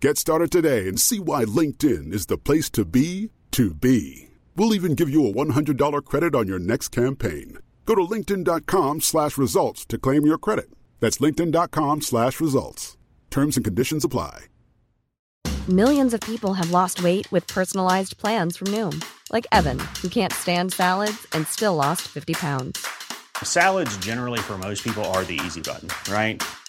Get started today and see why LinkedIn is the place to be to be. We'll even give you a $100 credit on your next campaign. Go to linkedin.com slash results to claim your credit. That's linkedin.com slash results. Terms and conditions apply. Millions of people have lost weight with personalized plans from Noom, like Evan, who can't stand salads and still lost 50 pounds. Salads, generally, for most people, are the easy button, right?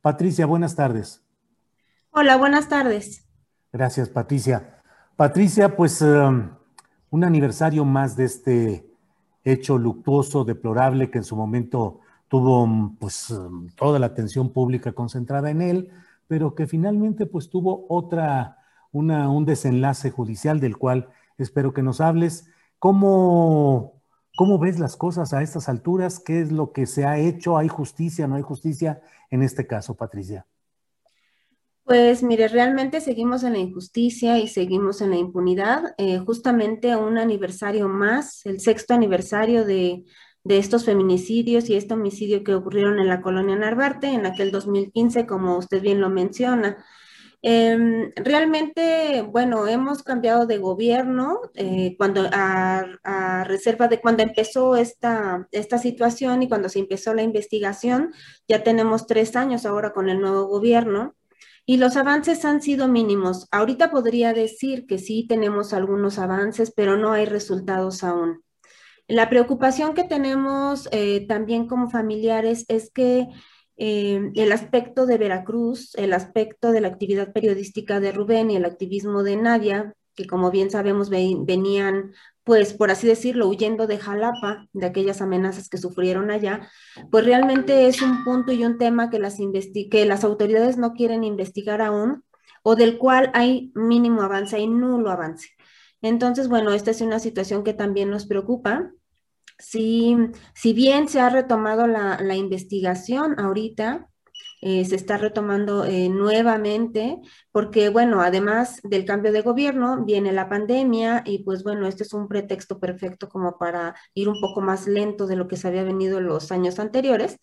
Patricia, buenas tardes. Hola, buenas tardes. Gracias, Patricia. Patricia, pues um, un aniversario más de este hecho luctuoso, deplorable, que en su momento tuvo um, pues um, toda la atención pública concentrada en él, pero que finalmente pues tuvo otra un desenlace judicial del cual espero que nos hables. ¿Cómo, ¿Cómo ves las cosas a estas alturas? ¿Qué es lo que se ha hecho? ¿Hay justicia? ¿No hay justicia en este caso, Patricia? Pues mire, realmente seguimos en la injusticia y seguimos en la impunidad. Eh, justamente un aniversario más, el sexto aniversario de, de, estos feminicidios y este homicidio que ocurrieron en la colonia Narvarte en aquel 2015, como usted bien lo menciona. Em, realmente, bueno, hemos cambiado de gobierno eh, cuando a, reserva de cuando empezó esta, esta situación y cuando se empezó la investigación, ya tenemos tres años ahora con el nuevo gobierno y los avances han sido mínimos. Ahorita podría decir que sí tenemos algunos avances, pero no hay resultados aún. La preocupación que tenemos eh, también como familiares es que eh, el aspecto de Veracruz, el aspecto de la actividad periodística de Rubén y el activismo de Nadia, que como bien sabemos venían, pues por así decirlo, huyendo de Jalapa, de aquellas amenazas que sufrieron allá, pues realmente es un punto y un tema que las, que las autoridades no quieren investigar aún o del cual hay mínimo avance, hay nulo avance. Entonces, bueno, esta es una situación que también nos preocupa Sí, si bien se ha retomado la, investigación ahorita, eh, se está retomando eh, nuevamente, porque bueno, además del cambio de gobierno, viene la pandemia y pues bueno, este es un pretexto perfecto como para ir un poco más lento de lo que se había venido en los años anteriores.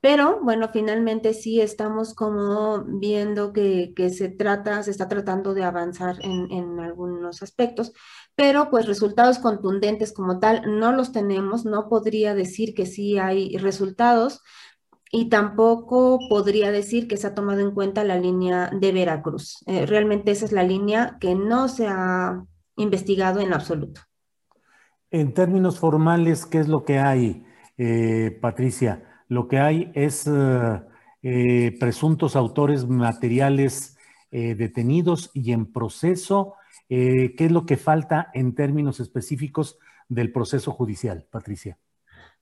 Pero bueno, finalmente sí estamos como viendo que, se trata, se está tratando de avanzar en, en algunos aspectos pero pues resultados contundentes como tal no los tenemos, no podría decir que sí hay resultados y tampoco podría decir que se ha tomado en cuenta la línea de Veracruz. Eh, realmente esa es la línea que no se ha investigado en absoluto. En términos formales, ¿qué es lo que hay, eh, Patricia? Lo que hay es eh, presuntos autores materiales detenidos y en proceso eh, ¿Qué es lo que falta en términos específicos del proceso judicial, Patricia?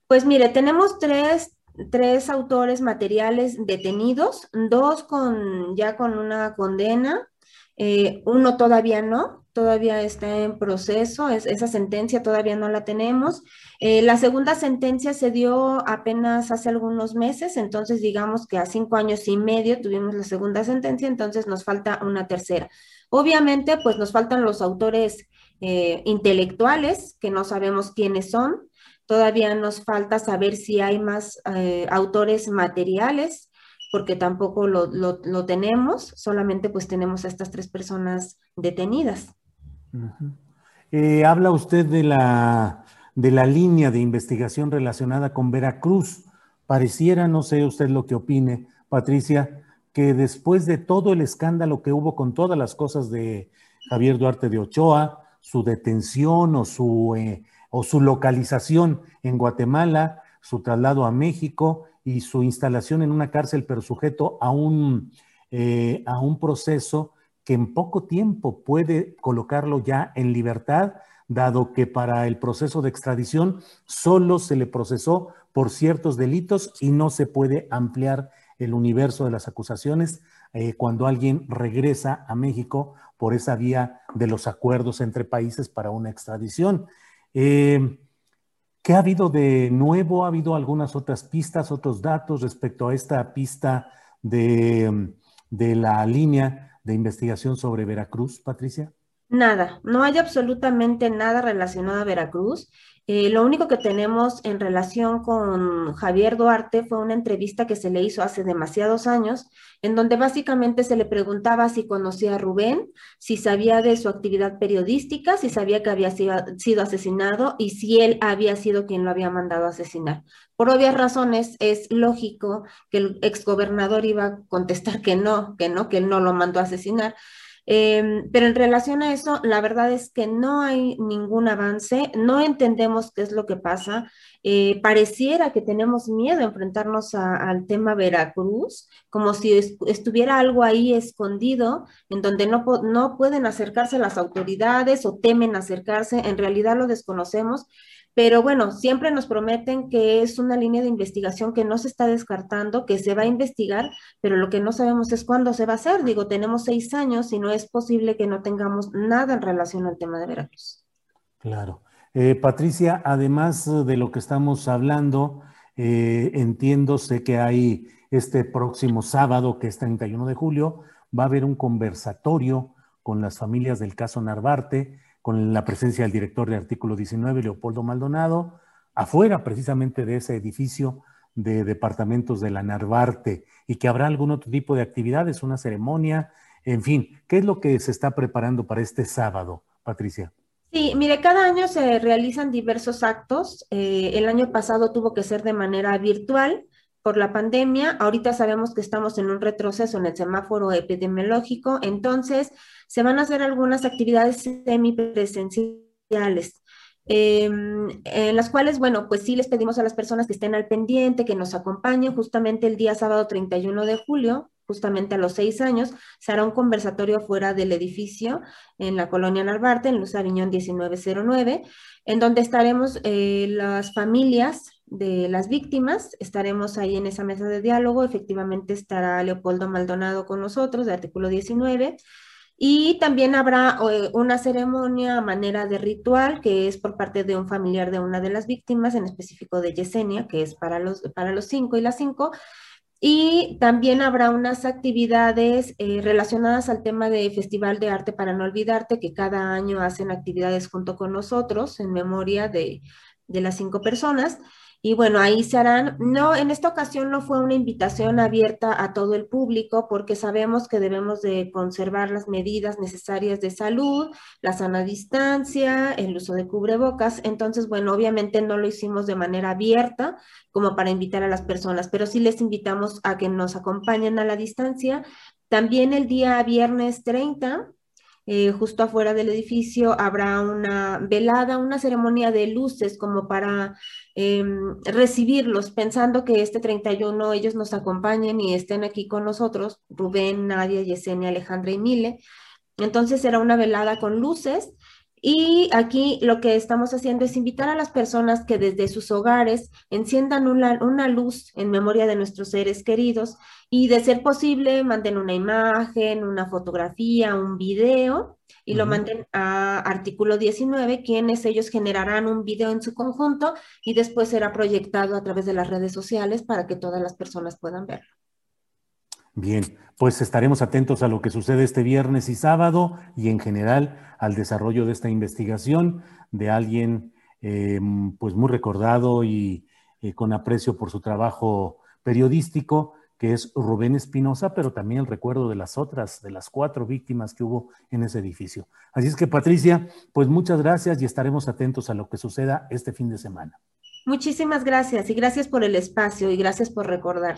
Pues mire, tenemos tres, autores materiales detenidos, dos con ya con una condena, eh, uno todavía no, todavía está en proceso, esa sentencia todavía no la tenemos. Eh, la segunda sentencia se dio apenas hace algunos meses, entonces digamos que a cinco años y medio tuvimos la segunda sentencia, entonces nos falta una tercera. Obviamente, pues nos faltan los autores eh, intelectuales que no sabemos quiénes son. Todavía nos falta saber si hay más eh, autores materiales, porque tampoco lo, lo, tenemos, solamente pues tenemos a estas tres personas detenidas. Eh, habla usted de la, de la línea de investigación relacionada con Veracruz. Pareciera, no sé usted lo que opine, Patricia, que después de todo el escándalo que hubo con todas las cosas de Javier Duarte de Ochoa, su detención o su, eh, o su localización en Guatemala, su traslado a México y su instalación en una cárcel, pero sujeto a un, eh, a un proceso que en poco tiempo puede colocarlo ya en libertad, dado que para el proceso de extradición solo se le procesó por ciertos delitos y no se puede ampliar el universo de las acusaciones eh, cuando alguien regresa a México por esa vía de los acuerdos entre países para una extradición. Eh, ¿Qué ha habido de nuevo? ¿Ha habido algunas otras pistas, otros datos respecto a esta pista de, de la línea de investigación sobre Veracruz, Patricia? Nada, no hay absolutamente nada relacionado a Veracruz. Eh, lo único que tenemos en relación con Javier Duarte fue una entrevista que se le hizo hace demasiados años, en donde básicamente se le preguntaba si conocía a Rubén, si sabía de su actividad periodística, si sabía que había sido, asesinado y si él había sido quien lo había mandado a asesinar. Por obvias razones, es lógico que el exgobernador iba a contestar que no, que no, que no lo mandó a asesinar. Em, pero en relación a eso, la verdad es que no hay ningún avance, no entendemos qué es lo que pasa. Eh, pareciera que tenemos miedo a enfrentarnos al tema Veracruz, como si estuviera algo ahí escondido, en donde no, no pueden acercarse las autoridades o temen acercarse, en realidad lo desconocemos. Pero bueno, siempre nos prometen que es una línea de investigación que no se está descartando, que se va a investigar, pero lo que no sabemos es cuándo se va a hacer. Digo, tenemos seis años y no es posible que no tengamos nada en relación al tema de Veracruz. Claro. Eh, Patricia, además de lo que estamos hablando, eh, entiendo, sé que hay este próximo sábado, que es 31 de julio, va a haber un conversatorio con las familias del caso Narvarte con la presencia del director de artículo 19, Leopoldo Maldonado, afuera precisamente de ese edificio de departamentos de la Narvarte y que habrá algún otro tipo de actividades, una ceremonia, en fin, ¿qué es lo que se está preparando para este sábado, Patricia? Sí, mire, cada año se realizan diversos actos. Eh, el año pasado tuvo que ser de manera virtual por la pandemia. Ahorita sabemos que estamos en un retroceso en el semáforo epidemiológico, entonces se van a hacer algunas actividades semipresenciales. Em, en las cuales, bueno, pues sí les pedimos a las personas que estén al pendiente, que nos acompañen justamente el día sábado 31 de julio, justamente a los seis años, se hará un conversatorio fuera del edificio en la colonia Narvarte, en Luz Aviñón 1909, en donde estaremos eh, las familias de las víctimas. Estaremos ahí en esa mesa de diálogo. Efectivamente estará Leopoldo Maldonado con nosotros, de artículo 19. Y también habrá eh, una ceremonia a manera de ritual que es por parte de un familiar de una de las víctimas, en específico de Yesenia, que es para los, para los cinco y las cinco. Y también habrá unas actividades eh, relacionadas al tema de Festival de Arte para No Olvidarte, que cada año hacen actividades junto con nosotros en memoria de, de las cinco personas. Y bueno, ahí se harán, no, en esta ocasión no fue una invitación abierta a todo el público porque sabemos que debemos de conservar las medidas necesarias de salud, la sana distancia, el uso de cubrebocas. Entonces, bueno, obviamente no lo hicimos de manera abierta como para invitar a las personas, pero sí les invitamos a que nos acompañen a la distancia. También el día viernes 30 eh, justo afuera del edificio habrá una velada, una ceremonia de luces como para em, recibirlos, pensando que este 31 ellos nos acompañen y estén aquí con nosotros, Rubén, Nadia, Yesenia, Alejandra y Mile. Entonces será una velada con luces y aquí lo que estamos haciendo es invitar a las personas que desde sus hogares enciendan una, luz en memoria de nuestros seres queridos y de ser posible manden una imagen, una fotografía, un video y lo manden a artículo 19, quienes ellos generarán un video en su conjunto y después será proyectado a través de las redes sociales para que todas las personas puedan verlo. Bien, pues estaremos atentos a lo que sucede este viernes y sábado y en general al desarrollo de esta investigación de alguien em, pues muy recordado y eh, con aprecio por su trabajo periodístico, que es Rubén Espinosa, pero también el recuerdo de las otras, de las cuatro víctimas que hubo en ese edificio. Así es que, Patricia, pues muchas gracias y estaremos atentos a lo que suceda este fin de semana. Muchísimas gracias y gracias por el espacio y gracias por recordar.